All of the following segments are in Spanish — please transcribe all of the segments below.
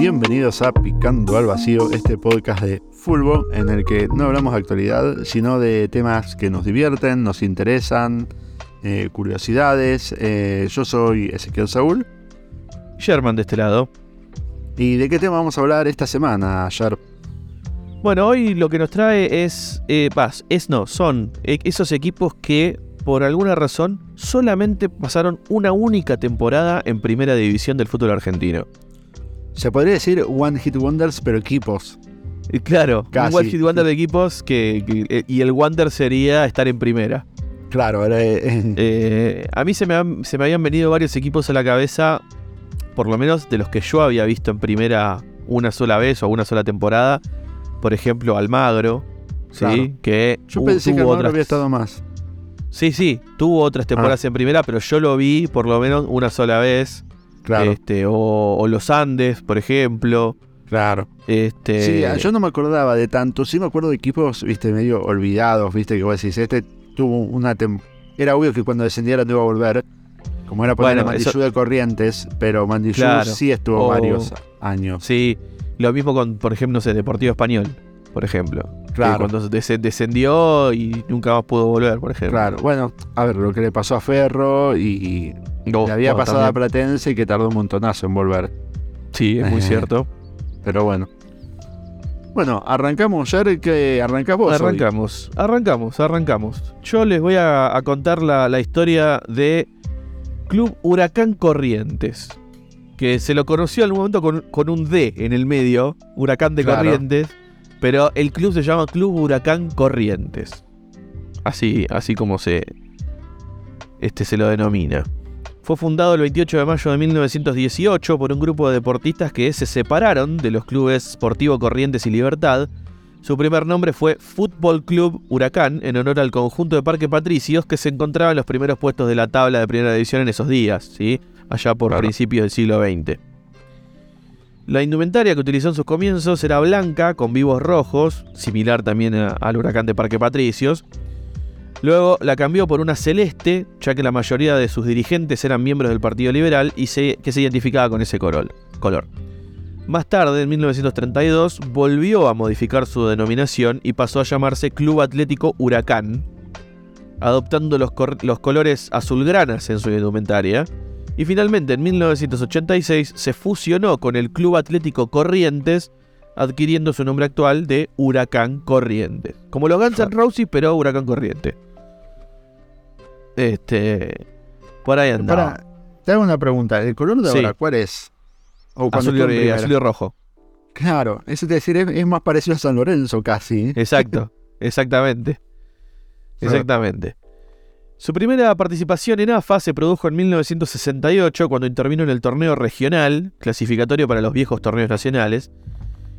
bienvenidos a Picando al Vacío, este podcast de fútbol en el que no hablamos de actualidad, sino de temas que nos divierten, nos interesan, eh, curiosidades. Eh, yo soy Ezequiel Saúl. Sherman de este lado. ¿Y de qué tema vamos a hablar esta semana, Sher? Bueno, hoy lo que nos trae es, eh, paz, es no, son eh, esos equipos que por alguna razón solamente pasaron una única temporada en primera división del fútbol argentino. Se podría decir One Hit Wonders, pero equipos. Y claro, Casi. un One Hit Wonder de equipos que, que- eh, y el Wonder sería estar en primera. Claro, era, eh, Eh, a mí se me, han- se me habían venido varios equipos a la cabeza, por lo menos de los que yo había visto en primera una sola vez o una sola temporada. Por ejemplo, Almagro, ¿sí? Claro. que yo pensé que no otras- había estado más. Sí, sí, tuvo otras Ah. temporadas en primera, pero yo lo vi por lo menos una sola vez. Claro, Este, o, o los Andes, por ejemplo. claro. Este, Sí, ah, yo no me acordaba de tanto. Sí me acuerdo de equipos, viste, medio olvidados, viste, que vos decís, este tuvo una tem- Era obvio que cuando descendiera no iba a volver. Como era poner Bueno, Mandillú eso- de Corrientes, pero Mandillú Claro. sí estuvo O- varios años. Sí, lo mismo con, por ejemplo, no sé, Deportivo Español, por ejemplo. Claro. cuando des- descendió y nunca más pudo volver, por ejemplo. Claro, bueno, a ver, lo que le pasó a Ferro y, y Oh, le había bueno, pasado a. Platense y que tardó un montonazo en volver. Sí, es muy Eh, cierto. Pero bueno. Bueno, arrancamos, ya que hoy. Arrancamos, arrancamos, arrancamos. Yo les voy a, a contar la, la historia de Club Huracán Corrientes. Que se lo conoció al momento con, con un D en el medio, Huracán de Claro. Corrientes. Pero el club se llama Club Huracán Corrientes. Así, así como se, este se lo denomina. Fue fundado el 28 de mayo de 1918 por un grupo de deportistas que se separaron de los clubes Sportivo Corrientes y Libertad. Su primer nombre fue Fútbol Club Huracán, en honor al conjunto de Parque Patricios que se encontraba en los primeros puestos de la tabla de primera división en esos días, ¿sí? allá por Claro. principios del siglo XX. La indumentaria que utilizó en sus comienzos era blanca, con vivos rojos, similar también al huracán de Parque Patricios. Luego la cambió por una celeste, ya que la mayoría de sus dirigentes eran miembros del Partido Liberal y se, que se identificaba con ese color. Más tarde, en 1932, volvió a modificar su denominación y pasó a llamarse Club Atlético Huracán, adoptando los, los colores azulgranas en su indumentaria. Y finalmente, en 1986, se fusionó con el Club Atlético Corrientes, adquiriendo su nombre actual de Huracán Corrientes. Como los Guns N' Roses, pero Huracán Corriente. Este. Por ahí andaba. Pará, te hago una pregunta. ¿El color de Sí. ahora cuál es? O Azul, y, primera. azul y rojo. Claro, eso te decir, es, es más parecido a San Lorenzo casi. Exacto, exactamente. Exactamente. Su primera participación en AFA se produjo en 1968 cuando intervino en el torneo regional, clasificatorio para los viejos torneos nacionales,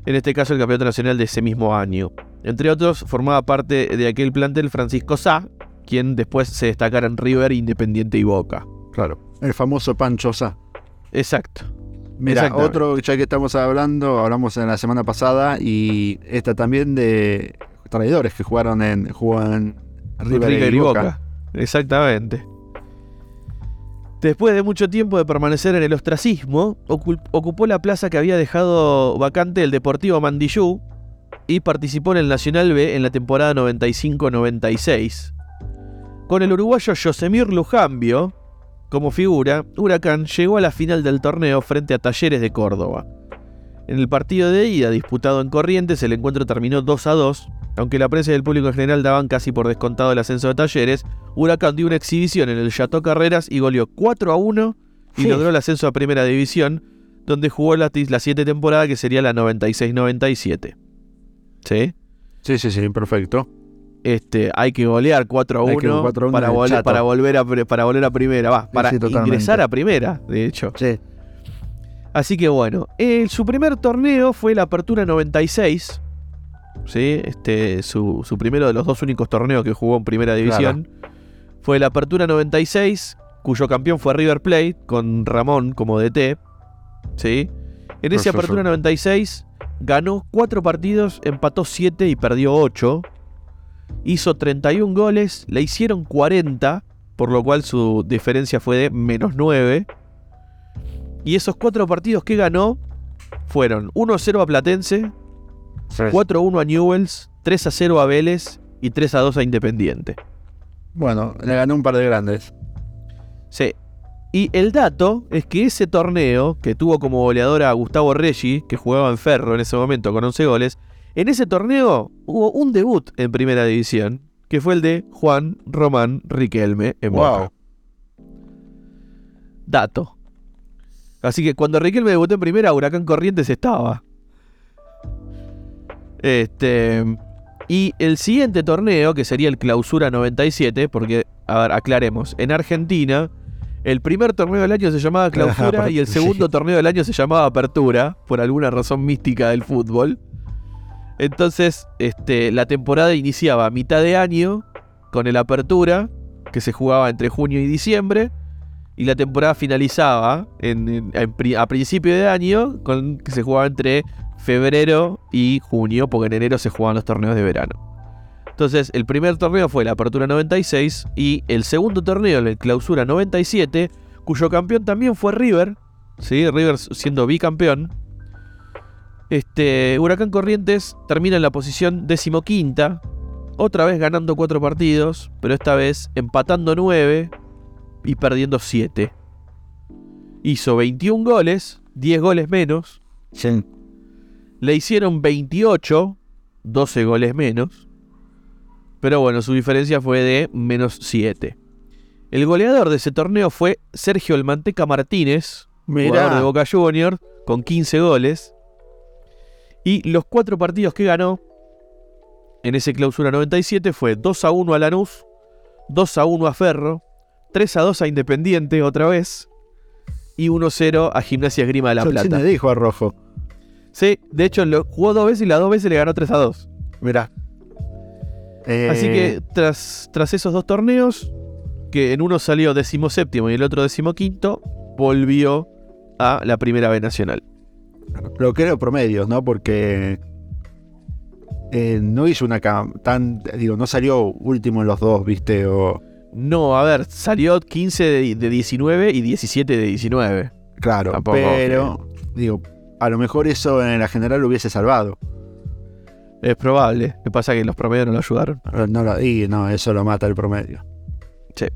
en este caso el campeonato nacional de ese mismo año. Entre otros, formaba parte de aquel plantel Francisco Sá, quien después se destacara en River, Independiente y Boca. Claro. El famoso Pancho Sá. Exacto. Mira, otro, ya que estamos hablando, hablamos en la semana pasada y esta también de traidores que jugaron en, jugó en River, y Boca. Exactamente. Después de mucho tiempo de permanecer en el ostracismo, ocu- ocupó la plaza que había dejado vacante el Deportivo Mandillú y participó en el Nacional B en la temporada 95-96. Con el uruguayo Yosemir Lujambio como figura, Huracán llegó a la final del torneo frente a Talleres de Córdoba. En el partido de ida disputado en Corrientes, el encuentro terminó 2 a 2. Aunque la prensa y el público en general daban casi por descontado el ascenso de Talleres, Huracán dio una exhibición en el Chateau Carreras y goleó 4 a 1 y Sí. logró el ascenso a Primera División, donde jugó la, la siguiente temporada que sería la 96-97. ¿Sí? Sí, sí, sí, perfecto. Este, hay que golear 4 a Hay que 1, 4 a 1 para, vol- volver a, para volver a Primera, va, para sí, ingresar a Primera, de hecho. Sí. Así que bueno, eh, su primer torneo fue la Apertura 96. ¿sí? Este, su, su primero de los dos únicos torneos que jugó en Primera División. Fue la Apertura 96, cuyo campeón fue River Plate, con Ramón como DT. ¿sí? En esa. Apertura 96 ganó 4 partidos, empató 7 y perdió 8. Hizo 31 goles, le hicieron 40, por lo cual su diferencia fue de menos 9. Y esos cuatro partidos que ganó fueron 1-0 a Platense, 4-1 a Newells, 3-0 a Vélez y 3-2 a Independiente. Bueno, le ganó un par de grandes. Sí. Y el dato es que ese torneo, que tuvo como goleador a Gustavo Reggi, que jugaba en Ferro en ese momento con 11 goles, en ese torneo hubo un debut en primera división, que fue el de Juan Román Riquelme en Boca. Dato. Así que cuando Riquelme debutó en primera, Huracán Corrientes estaba. Este. Y el siguiente torneo, que sería el Clausura 97, porque, a ver, aclaremos, en Argentina, el primer torneo del año se llamaba Clausura y el segundo torneo del año se llamaba Apertura, por alguna razón mística del fútbol. Entonces, este, la temporada iniciaba a mitad de año con el Apertura, que se jugaba entre junio y diciembre, y la temporada finalizaba a principio de año con que se jugaba entre febrero y junio, porque en enero se jugaban los torneos de verano. Entonces, el primer torneo fue la Apertura 96 y el segundo torneo, la Clausura 97, cuyo campeón también fue River, ¿sí? River siendo bicampeón. Este, Huracán Corrientes termina en la posición decimoquinta, otra vez ganando cuatro partidos, pero esta vez empatando nueve y perdiendo siete. Hizo 21 goles, 10 goles menos. Le hicieron 28, 12 goles menos. Pero bueno, su diferencia fue de menos 7. El goleador de ese torneo fue Sergio El Manteca Martínez, jugador de Boca Juniors, con 15 goles. Y los cuatro partidos que ganó en ese clausura 97 fue 2 a 1 a Lanús, 2 a 1 a Ferro, 3 a 2 a Independiente otra vez y 1 0 a Gimnasia Grima de la Plata. me dijo a Rojo. Sí, de hecho lo jugó dos veces y las dos veces le ganó 3 a 2. Mirá. Así que eh, tras, tras esos dos torneos, que en uno salió decimoséptimo y el otro decimoquinto, volvió a la primera B nacional. Pero creo promedios, ¿no? Porque eh, no hizo una tan. Digo, no salió último en los dos, ¿viste? O... No, a ver, salió 15 de, 19 y 17 de 19. Claro, pero. Digo, a lo mejor eso en la general lo hubiese salvado. Es probable. Me pasa que los promedios no lo ayudaron. No lo, y no, eso lo mata el promedio. Sí.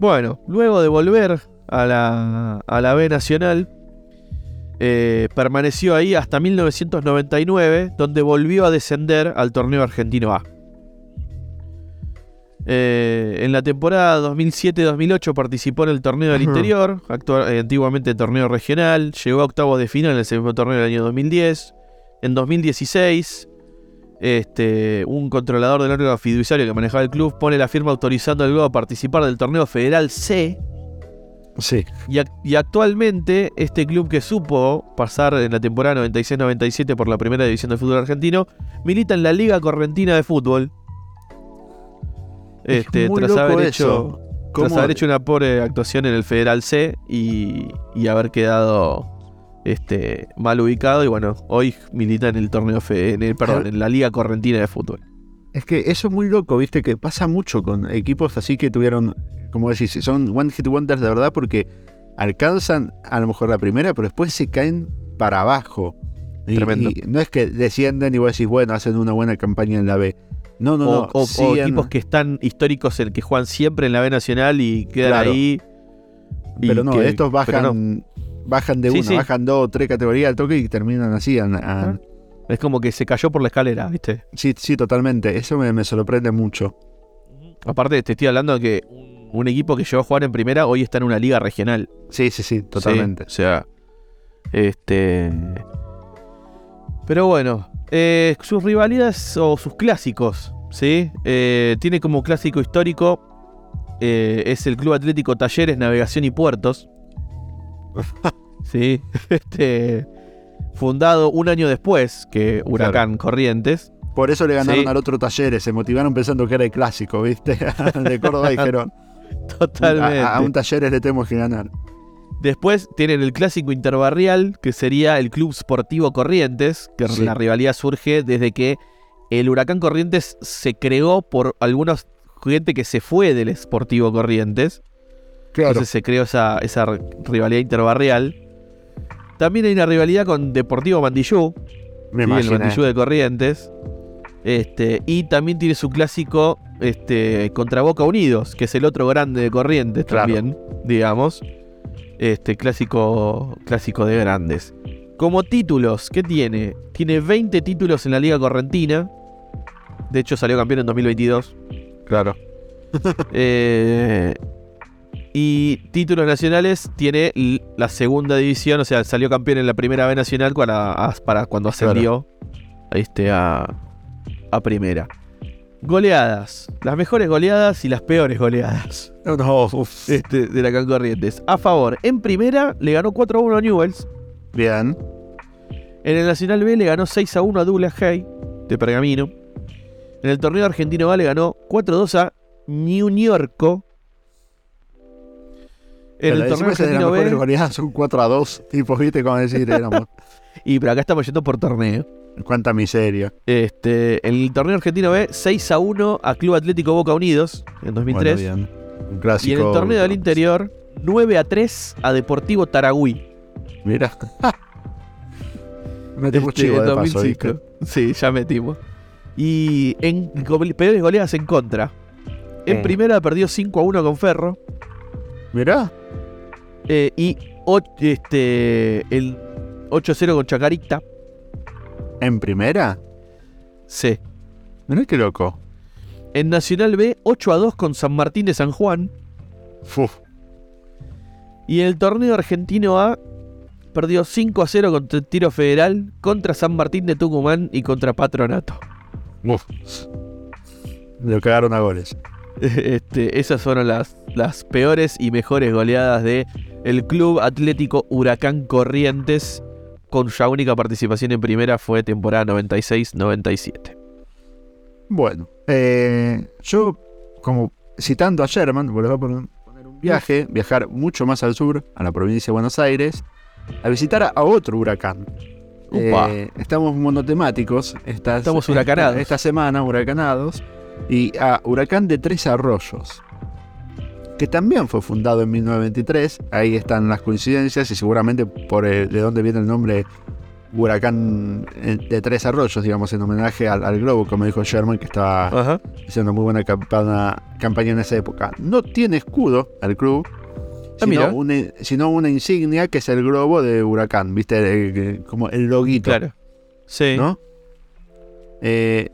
Bueno, luego de volver a la, a la B Nacional, eh, permaneció ahí hasta 1999, donde volvió a descender al torneo argentino A. Eh, en la temporada 2007-2008 participó en el torneo del interior, eh, antiguamente torneo regional, llegó a octavos de final en el segundo torneo del año 2010. En 2016 este, un controlador del órgano fiduciario que manejaba el club pone la firma autorizando al club a participar del torneo federal C. Sí. Y, actualmente este club que supo pasar en la temporada 96-97 por la primera división del fútbol argentino, milita en la Liga Correntina de Fútbol. Este, tras haber hecho tras haber hecho una pobre actuación en el Federal C y, y haber quedado este, mal ubicado y bueno, hoy milita en el torneo, fe, en, el, perdón, en la Liga Correntina de Fútbol. Es que eso es muy loco, viste, que pasa mucho con equipos así que tuvieron, como decís, son one hit wonders de verdad porque alcanzan a lo mejor la primera, pero después se caen para abajo. Y, no es que descienden y vos decís, bueno, hacen una buena campaña en la B. No, no, no. O, equipos que están históricos, el que juegan siempre en la B Nacional y quedan ahí. pero no, estos bajan Bajan de una, bajan dos o tres categorías al toque y terminan así. Es como que se cayó por la escalera, ¿viste? Sí, sí, totalmente. Eso me, sorprende mucho. Aparte, te estoy hablando de que un equipo que llegó a jugar en primera hoy está en una liga regional. Sí, sí, sí, totalmente. o sea, este. Pero bueno, eh, sus rivalidades o sus clásicos, ¿sí? Eh, tiene como clásico histórico eh, es el Club Atlético Talleres, Navegación y Puertos. sí, este, fundado un año después que Huracán Corrientes. Por eso le ganaron al otro Talleres, se motivaron pensando que era el clásico, ¿viste? de Córdoba dijeron. Totalmente. A, un Talleres le tenemos que ganar. Después tienen el clásico interbarrial, que sería el Club Sportivo Corrientes, que la rivalidad surge desde que el Huracán Corrientes se creó por algunos gente que se fue del Sportivo Corrientes. Entonces se creó esa, rivalidad interbarrial. También hay una rivalidad con Deportivo Mandillú, Me sí, el. Mandillú de Corrientes. Este, y también tiene su clásico este, contra Boca Unidos, que es el otro grande de Corrientes Claro. también, digamos. Este clásico, clásico de grandes. Como títulos, ¿qué tiene? Tiene 20 títulos en la Liga Correntina. De hecho, salió campeón en 2022. Claro. Eh, y títulos nacionales tiene la segunda división, o sea, salió campeón en la primera B nacional para, para cuando ascendió este, a, a primera. Goleadas. Las mejores goleadas y las peores goleadas No, uf. este, de la Can Corrientes. A favor, en primera le ganó 4 a 1 a Newells. Bien. En el Nacional B le ganó 6 a 1 a Douglas Hay, de Pergamino. En el torneo argentino A le ganó 4 a 2 a New York. En el torneo argentino B. goleadas son 4 a 2. Tipo, viste cómo decir, éramos. Y pero acá estamos yendo por torneo. Cuánta miseria. Este, en el torneo argentino B, 6 a 1 a Club Atlético Boca Unidos en 2003. Bueno, bien. Un clásico. y en el torneo del interior, 9 a 3 a Deportivo Taragüí. Mira. Metimos Este, chivo de paso, 2005. ¿viste? Sí, ya metimos. Y en peores goleadas en contra. En Eh. primera perdió 5 a 1 con Ferro. Mirá. Eh, y o- este, el 8 a 0 con Chacarita. ¿En primera? Sí. Mirá qué loco. En Nacional B, 8 a 2 con San Martín de San Juan. Uf. Y en el torneo argentino A, perdió 5 a 0 contra el Tiro Federal, contra San Martín de Tucumán y contra Patronato. Uf. Lo cagaron a goles. Este, esas fueron las, las peores y mejores goleadas de el Club Atlético Huracán Corrientes, cuya única participación en primera fue temporada 96-97. Bueno, eh, yo, como citando a Sherman, volví a poner un viaje, viajar mucho más al sur, a la provincia de Buenos Aires, a visitar a, otro huracán. Eh, estamos monotemáticos. Estas, Estamos huracanados. Esta, esta semana, huracanados. Y a Huracán de Tres Arroyos, que también fue fundado en 1923. Ahí están las coincidencias y seguramente por el- de dónde viene el nombre Huracán eh, de Tres Arroyos, digamos, en homenaje al, al globo, como dijo Sherman, que estaba Ajá. haciendo muy buena campana- campaña en esa época. No tiene escudo al club, Ah, sino, una, sino una insignia que es el globo de Huracán, ¿viste? El- el- como el loguito, Claro. Sí. ¿no? Eh,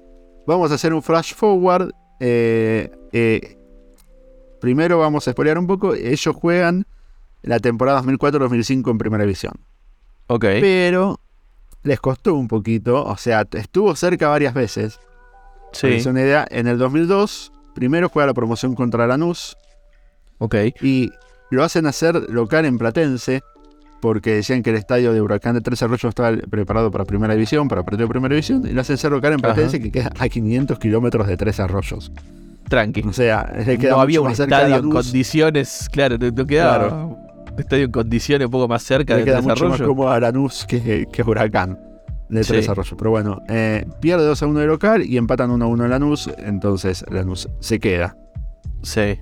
vamos a hacer un flash forward. eh, eh, primero vamos a spoilear un poco. Ellos juegan la temporada 2004-2005 en Primera División. Ok. Pero les costó un poquito. O sea, estuvo cerca varias veces. Sí. una idea, en el 2002, primero juega la promoción contra Lanús Ok. y lo hacen hacer local en Platense porque decían que el estadio de Huracán de Tres Arroyos estaba preparado para Primera División, para partido de Primera División, y lo hacen hacer local en Platense que queda a 500 kilómetros de Tres Arroyos. Tranqui. O sea, No había un estadio en condiciones. Claro, no, no quedaba Claro. un estadio en condiciones un poco más cerca de queda mucho más desarrollo. cómodo a Lanús que, que Huracán de Sí. Tres Arroyos. Pero bueno, eh, pierde 2 a 1 de local y empatan 1 a 1 en Lanús, entonces Lanús se queda. Sí.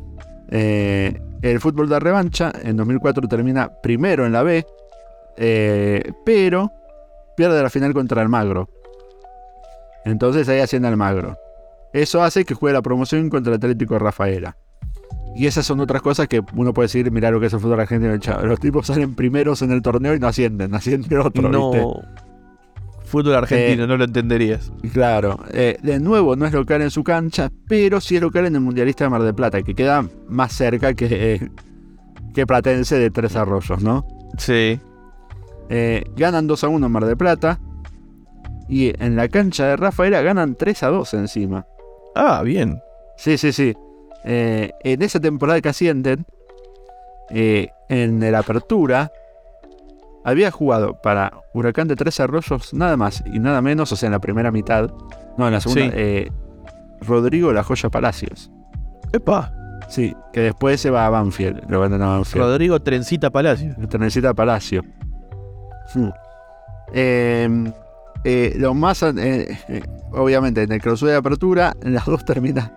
Eh, el fútbol de revancha en 2004 termina primero en la B, eh, pero pierde la final contra Almagro. Entonces ahí asciende Almagro. Eso hace que juegue la promoción contra el Atlético de Rafaela. Y esas son otras cosas que uno puede decir, mirar lo que es el fútbol argentino. Los tipos salen primeros en el torneo y no ascienden, asciende otro, no. ¿viste? Fútbol argentino, no lo entenderías. Claro, eh, de nuevo no es local en su cancha, pero sí es local en el Mundialista de Mar del Plata, que queda más cerca que, eh, que Platense de Tres Arroyos, ¿no? Sí. Eh, ganan 2 a 1 en Mar del Plata y en la cancha de Rafaela ganan 3 a 2 encima. Ah, bien. Sí, sí, sí. Eh, en esa temporada que ascienden, eh, en la apertura, había jugado para Huracán de Tres Arroyos nada más y nada menos, o sea, en la primera mitad, no, en la segunda, Sí. eh, Rodrigo La Joya Palacios. Epa. Sí, que después se va a Banfield, lo venden a Banfield. Rodrigo Trencita Palacio. Necesita Palacio. Hmm. Eh, eh, lo más, eh, eh, obviamente, en el clausura de apertura, en las dos termina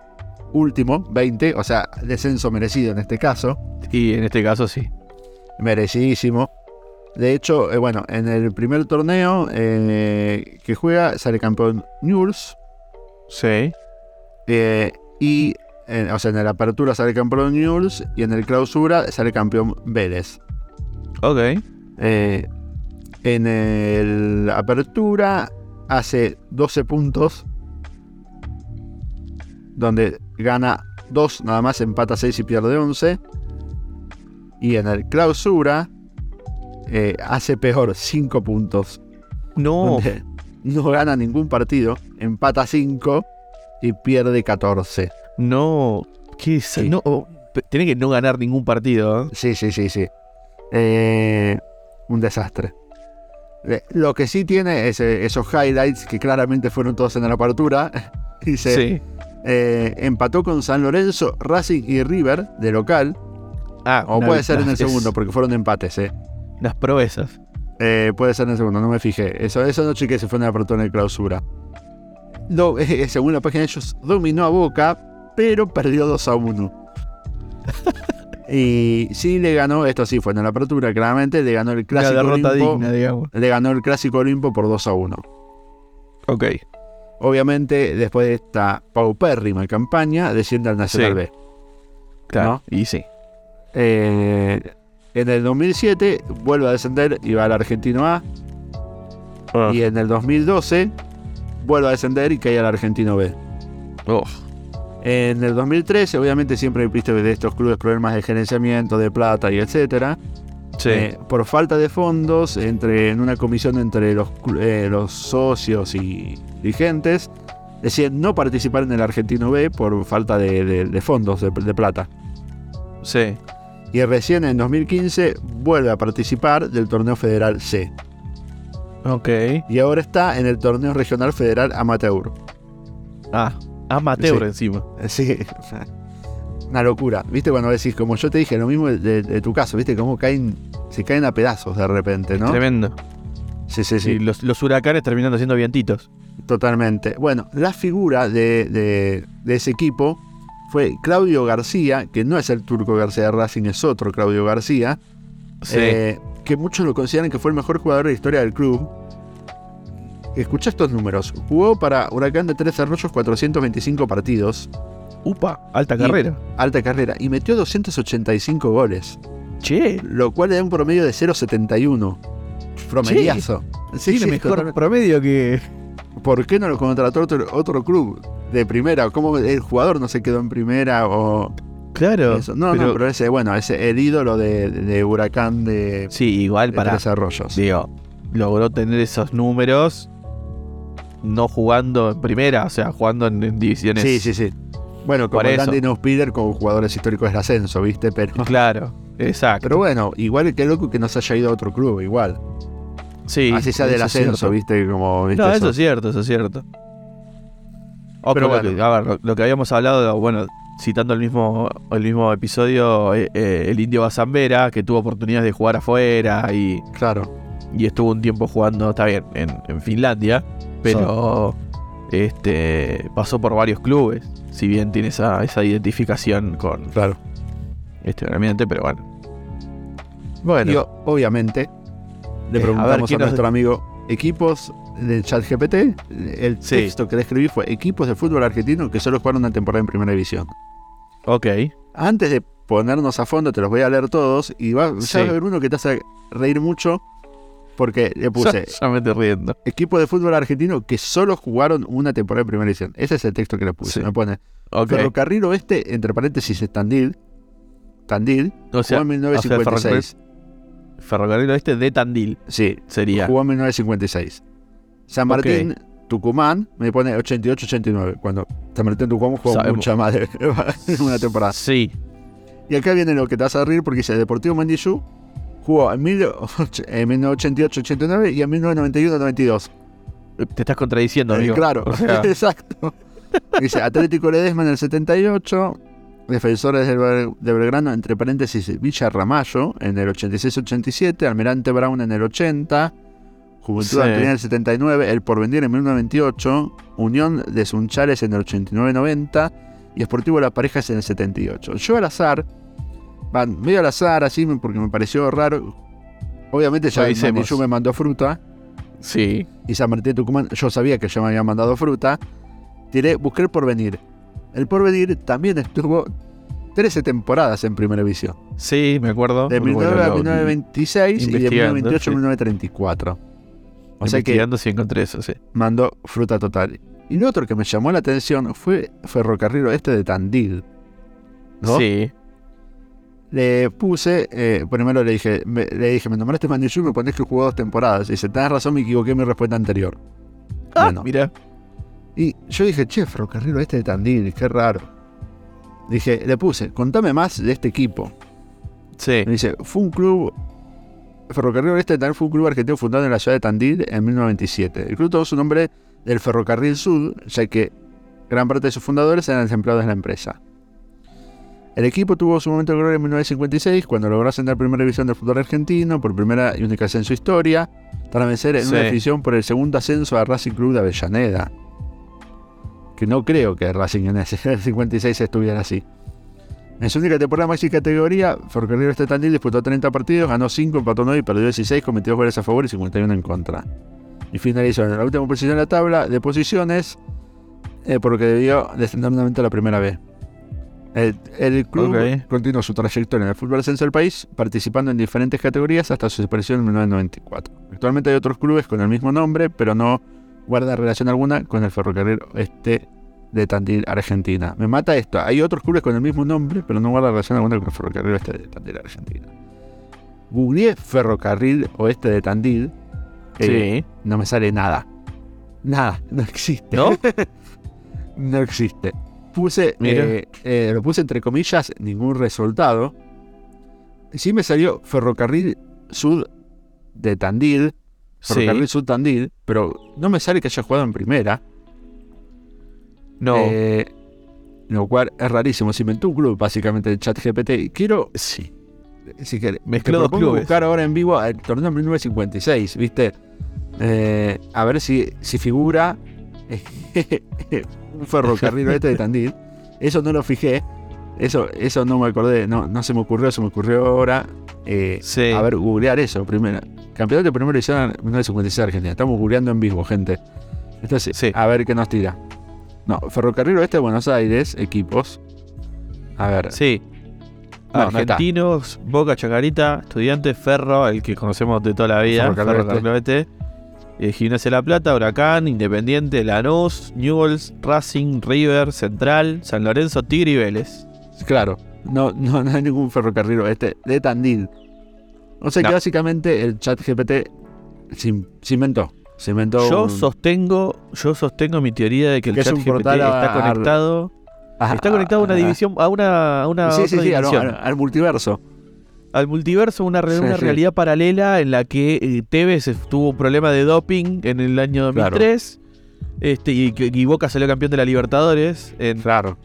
último, 20, o sea, descenso merecido en este caso, Y en este caso sí. merecidísimo. De hecho, eh, bueno, en el primer torneo que juega sale campeón Newell's. Sí. y, en- o sea, en la apertura sale campeón Newell's y en el clausura sale campeón Vélez. Ok. Eh, en el apertura hace 12 puntos, donde gana 2 nada más, empata 6 y pierde 11. Y en el clausura eh, hace peor, 5 puntos, No. donde no gana ningún partido, empata 5 y pierde 14. No. ¿Qué es? Sí. No. oh, tiene que no ganar ningún partido. ¿eh? Sí, sí, sí, sí. Eh, un desastre. Eh, Lo que sí tiene es eh, esos highlights que claramente fueron todos en la apertura. Dice, Sí. eh, empató con San Lorenzo, Racing y River de local. Ah, O puede ser en el segundo, porque fueron empates. Eh. Las proezas. Eh, puede ser en el segundo, no me fijé. Eso, eso no chequé si fue en la apertura en el clausura. No, eh, según la página de ellos, dominó a Boca, pero perdió 2 a 1. y sí le ganó, esto sí fue en la apertura, claramente, le ganó el clásico derrota Olimpo, digna, digamos. le ganó el clásico Olimpo por 2 a 1. Ok. Obviamente, después de esta paupérrima campaña, desciende al Nacional Sí. B. Claro. Y sí. Eh, en el 2007 vuelve a descender y va al Argentino A. Ah. Y en el 2012 vuelve a descender y cae al Argentino B. Oh, En el 2013, obviamente siempre viste de estos clubes problemas de gerenciamiento, de plata y etcétera. sí. Eh, por falta de fondos, entre, en una comisión entre los, eh, los socios y dirigentes, deciden no participar en el Argentino B por falta de, de- de fondos, de, de plata. sí. Y recién en 2015 vuelve a participar del torneo federal C. Ok. Y ahora está en el torneo regional federal amateur. Ah, amateur Sí. encima. Sí, una locura. ¿Viste cuando decís, como yo te dije, lo mismo de, de tu caso, ¿viste? Cómo caen, se caen a pedazos de repente, ¿no? Tremendo. Sí, sí, Sí, sí, los, los huracanes terminando siendo vientitos. totalmente. Bueno, la figura de, de- de ese equipo fue Claudio García, que no es el turco García de Racing, es otro Claudio García, Sí. eh, que muchos lo consideran que fue el mejor jugador de la historia del club. Escucha estos números. Jugó para Huracán de Tres Arroyos 425 partidos, Upa, alta y- carrera. alta carrera, y metió 285 goles. Che, lo cual le da un promedio de 0.71. Promediazo. Sí, tiene sí, mejor totalmente. promedio que. ¿Por qué no lo contrató otro, otro club de primera? ¿Cómo el jugador no se quedó en primera o Claro. eso? No, pero- no, pero ese, bueno, ese el ídolo de, de Huracán de, Sí, igual de para. Tres Arroyos. Digo, logró tener esos números no jugando en primera, o sea, jugando en, en divisiones. Sí, sí, sí. Bueno, como el. Andy Neuspieler con jugadores históricos del ascenso, ¿viste? Pero, Claro, exacto. pero bueno, igual que loco que no se haya ido a otro club, igual. sí, Así sea del ascenso, cierto. ¿viste? Como, ¿viste No, eso? eso es cierto, eso es cierto. O Pero bueno. que- a ver, lo, lo que habíamos hablado, bueno, citando el mismo, el mismo episodio, eh, eh, el Indio Bazambera, que tuvo oportunidades de jugar afuera y, Claro. y estuvo un tiempo jugando, está bien, en, en Finlandia, pero este pasó por varios clubes, si bien tiene esa, esa identificación con Claro. este ambiente, pero bueno. Bueno, Y o- obviamente le Eh, a preguntamos ver, a, ¿quién nos- nuestro amigo equipos del chat GPT. El Sí. texto que le escribí fue equipos de fútbol argentino que solo jugaron una temporada en primera división. ok. Antes de ponernos a fondo, te los voy a leer todos y va, ya Sí. va a haber uno que te hace reír mucho porque le puse Ya, ya me estoy riendo. equipos de fútbol argentino que solo jugaron una temporada en primera división. Ese es el texto que le puse. Sí. Me pone Ok. Ferrocarril Oeste, entre paréntesis, es Tandil. Tandil, O sea, jugó en o sea, 1956. Ferrocarril Oeste de Tandil sí, sería. Jugó en 1956. San Martín, Tucumán, me pone 88-89. Cuando San Martín Tucumán jugó Sabemos. mucha más de una temporada. Sí. Y acá viene lo que te vas a reír porque dice Deportivo Mandillú jugó en 18- en 1988-89 y en 1991-92. Te estás contradiciendo, Eh, amigo. claro, O sea, exacto. Dice Atlético Ledesma en el 78, Defensores de Belgrano, entre paréntesis, Villa Ramallo en el 86-87, Almirante Brown en el 80, Juventud Sí. En el 79, El Porvenir en 1998, Unión de Sunchales en el 89-90 y Esportivo Las Parejas en el 78. Yo al azar, van medio al azar así porque me pareció raro, Obviamente ya. Mandillú me mandó fruta Sí. y San Martín de Tucumán, yo sabía que ya me habían mandado fruta. Tiré, busqué el porvenir. El porvenir también estuvo 13 temporadas en primera división. Sí, me acuerdo. De Bueno, 19 a lo- 1926 y de investigando, 1928 a sí. 1934. O sea que si encontré eso, sí. mandó fruta total. Y lo otro que me llamó la atención fue Ferrocarril Oeste de Tandil. ¿no? Sí. Le puse, eh, primero le dije, me, le dije, me nombraste Mandillú y me ponés que jugó dos temporadas. Y dice, tenés razón, me equivoqué en mi respuesta anterior. Ah, Bueno. mira. Y yo dije, che, Ferrocarril Oeste de Tandil, qué raro. Dije, le puse, contame más de este equipo. Sí. Me dice, fue un club. Ferrocarril Oeste de Tandil fue un club argentino fundado en la ciudad de Tandil en 1997. El club tomó su nombre del Ferrocarril Sud, ya que gran parte de sus fundadores eran empleados de la empresa. El equipo tuvo su momento de gloria en 1956, cuando logró ascender a primera división del fútbol argentino por primera y única vez en su historia, para vencer en Sí. una decisión por el segundo ascenso a Racing Club de Avellaneda. Que no creo que Racing en ese 56 estuviera así. En su única temporada máxima categoría, Ferrocarril Oeste de Tandil disputó 30 partidos, ganó 5, empató 9 y perdió 16, con 22 goles a favor y 51 en contra. Y finalizó en la última posición de la tabla de posiciones, eh, por lo que debió descender nuevamente a la primera vez. El, el club Ok. continuó su trayectoria en el fútbol ascenso del país, participando en diferentes categorías hasta su desaparición en 1994. Actualmente hay otros clubes con el mismo nombre, pero no guarda relación alguna con el Ferrocarril Oeste de Tandil, Argentina. Me mata esto. Hay otros clubes con el mismo nombre, pero no guarda relación alguna con el Ferrocarril Oeste de Tandil, Argentina. Googleé Ferrocarril Oeste de Tandil. eh, Sí. No me sale nada. Nada, no existe. ¿No? no existe. Puse, eh, eh, lo puse entre comillas, ningún resultado. Sí me salió Ferrocarril Sud de Tandil, Ferrocarril Sí. Sud Tandil, pero no me sale que haya jugado en primera. No. Eh, lo cual es rarísimo. Se inventó un club, básicamente, el chat GPT. Quiero, sí. si querés, Mezcló dos clubes. buscar ahora en vivo el torneo 1956, ¿viste? Eh, a ver si, si figura un ferrocarril oeste de Tandil. Eso no lo fijé. Eso, eso no me acordé, no, no se me ocurrió, se me ocurrió ahora. eh, Sí. A ver, googlear eso primero. Campeonato de primera edición en 1956 Argentina. Estamos googleando en vivo, gente. Entonces, Sí. a ver qué nos tira. No, Ferrocarril Oeste de Buenos Aires, equipos. A ver. Sí. No, no está. Argentinos, Boca Chacarita, Estudiantes, Ferro, el que conocemos de toda la vida, Ferrocarril Ferrocarril Oeste, eh, Gimnasia La Plata, Huracán, Independiente, Lanús, Newells, Racing, River, Central, San Lorenzo, Tigre y Vélez. Claro, no, no, no hay ningún ferrocarril oeste de Tandil. O sea que No. básicamente el chat GPT se, se inventó. Se inventó. Yo un- sostengo, yo sostengo mi teoría de que el Que chat GPT a- está conectado, Ah, está conectado a una división, a una, a una Sí, otra sí, sí, al- al multiverso. Al multiverso, una, Sí, una sí. realidad paralela en la que eh, Tevez tuvo un problema de doping en el año Claro. 2003 este, y, que- y Boca salió campeón de la Libertadores en Claro.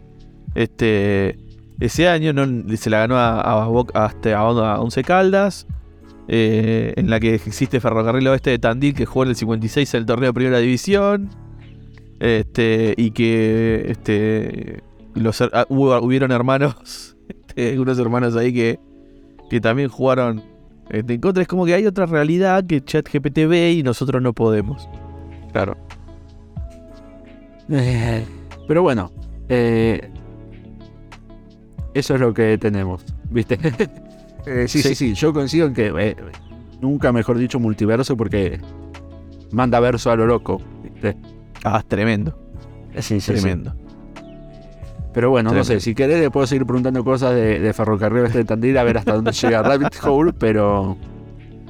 este ese año no, se la ganó a, a, Boca- a este, a Once Caldas eh, en la que existe Ferrocarril Oeste de Tandil que jugó en el 56 en el torneo de Primera División este, y que este, los, ah, hubo- hubieron hermanos este, unos hermanos ahí que, que también jugaron este, en contra es como que hay otra realidad que ChatGPT ve y nosotros no podemos Claro. Eh, pero bueno, eh, eso es lo que tenemos, ¿viste? Eh, sí, sí, Sí. sí, yo coincido en que eh, nunca mejor dicho multiverso porque manda verso a lo loco, ¿viste? ah es tremendo Sí, sí, sí. Pero bueno, no sé, si querés le puedo seguir preguntando cosas de, de ferrocarril este de Tandil a ver hasta dónde llega Rabbit Hole, pero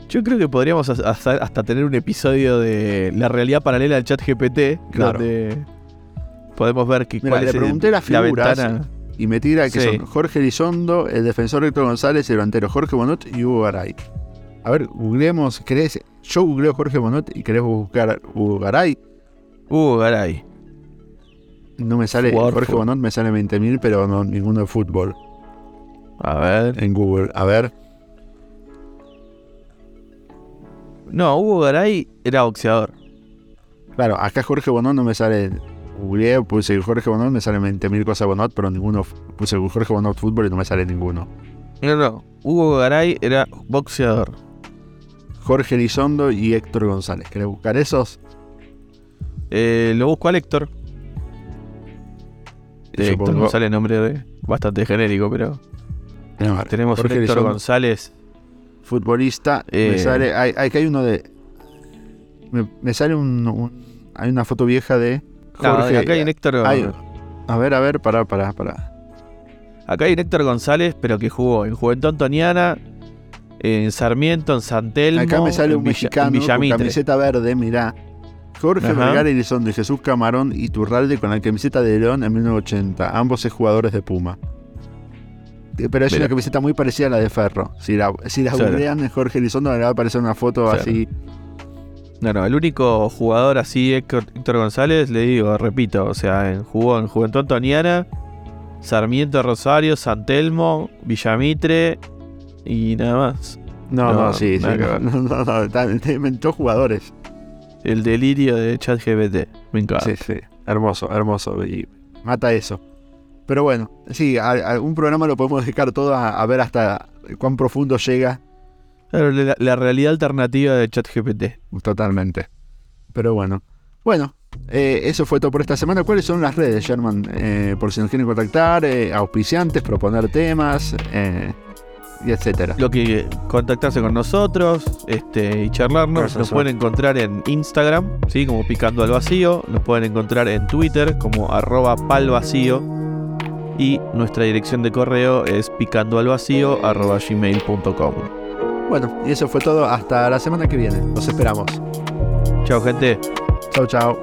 Yo creo que podríamos ha- hasta, tener un episodio de la realidad paralela del chat GPT, Claro. donde podemos ver que, Mira, cuál le es el- pregunté las la figuras, ventana. y me tira que Sí. son Jorge Elizondo, el defensor Héctor González, el delantero Jorge Bonot y Hugo Garay. A ver, googleemos, ¿querés? Yo googleo Jorge Bonot y querés buscar Hugo Garay. Hugo Garay. No me sale, Jorge Bonot me sale 20.000, pero no ninguno de fútbol A ver. en Google. A ver, No, Hugo Garay era boxeador. claro, acá Jorge Bonot no me sale. Googleé, puse Jorge Bonot, me salen 20.000 cosas Bonot, pero ninguno. Puse Jorge Bonot fútbol y no me sale ninguno. No, no. Hugo Garay era boxeador. Jorge Elizondo y Héctor González. ¿Querés buscar esos? Eh, lo busco a Héctor. De Héctor Supongo- González, nombre de- bastante genérico, pero No, tenemos Jorge un Héctor Elizondo, González. futbolista. Eh. Me sale, hay, hay- que hay uno de. Me, me sale un, un- Hay una foto vieja de. No, Jorge. acá hay un Héctor, hay- a ver, a ver, pará, pará, pará. acá hay un Héctor González, pero que jugó en Juventud Antoniana, en Sarmiento, en San Telmo, Acá me sale un mexicano con camiseta verde, mirá. Jorge Ajá. Vergara y Jesús Camarón y Turralde con la camiseta de León en 1980. Ambos es jugadores de Puma. Eh, Pero es Mira. una camiseta muy parecida a la de Ferro. Si la, si la Claro. googlean en Jorge Elizondo, le va a aparecer una foto Claro. así. No, no, el único jugador así, Héctor, Héctor González, le digo, repito, o sea, jugó en Juventud Antoniana, Sarmiento Rosario, San Telmo, Villamitre y nada más. No, no, No, sí, No, no, no, no, inventó jugadores. El delirio de ChatGPT. Me encanta. Sí, sí. Hermoso, hermoso. Y mata eso. Pero bueno, sí, a- a- un programa lo podemos dedicar todo a, a ver hasta cuán profundo llega Claro, la, la realidad alternativa de ChatGPT. totalmente. Pero bueno. Bueno, eh, eso fue todo por esta semana. ¿Cuáles son las redes, Sherman? Eh, por si nos quieren contactar, eh, auspiciantes, proponer temas, eh, y etcétera. Lo que contactarse con nosotros este, y charlarnos, nos pueden encontrar en Instagram, ¿sí? como Picando al Vacío, nos pueden encontrar en Twitter como arroba palvacío y nuestra dirección de correo es picandoalvacío arroba gmail.com. Bueno, y eso fue todo. Hasta la semana que viene. Los esperamos. Chao gente. Chau, chau.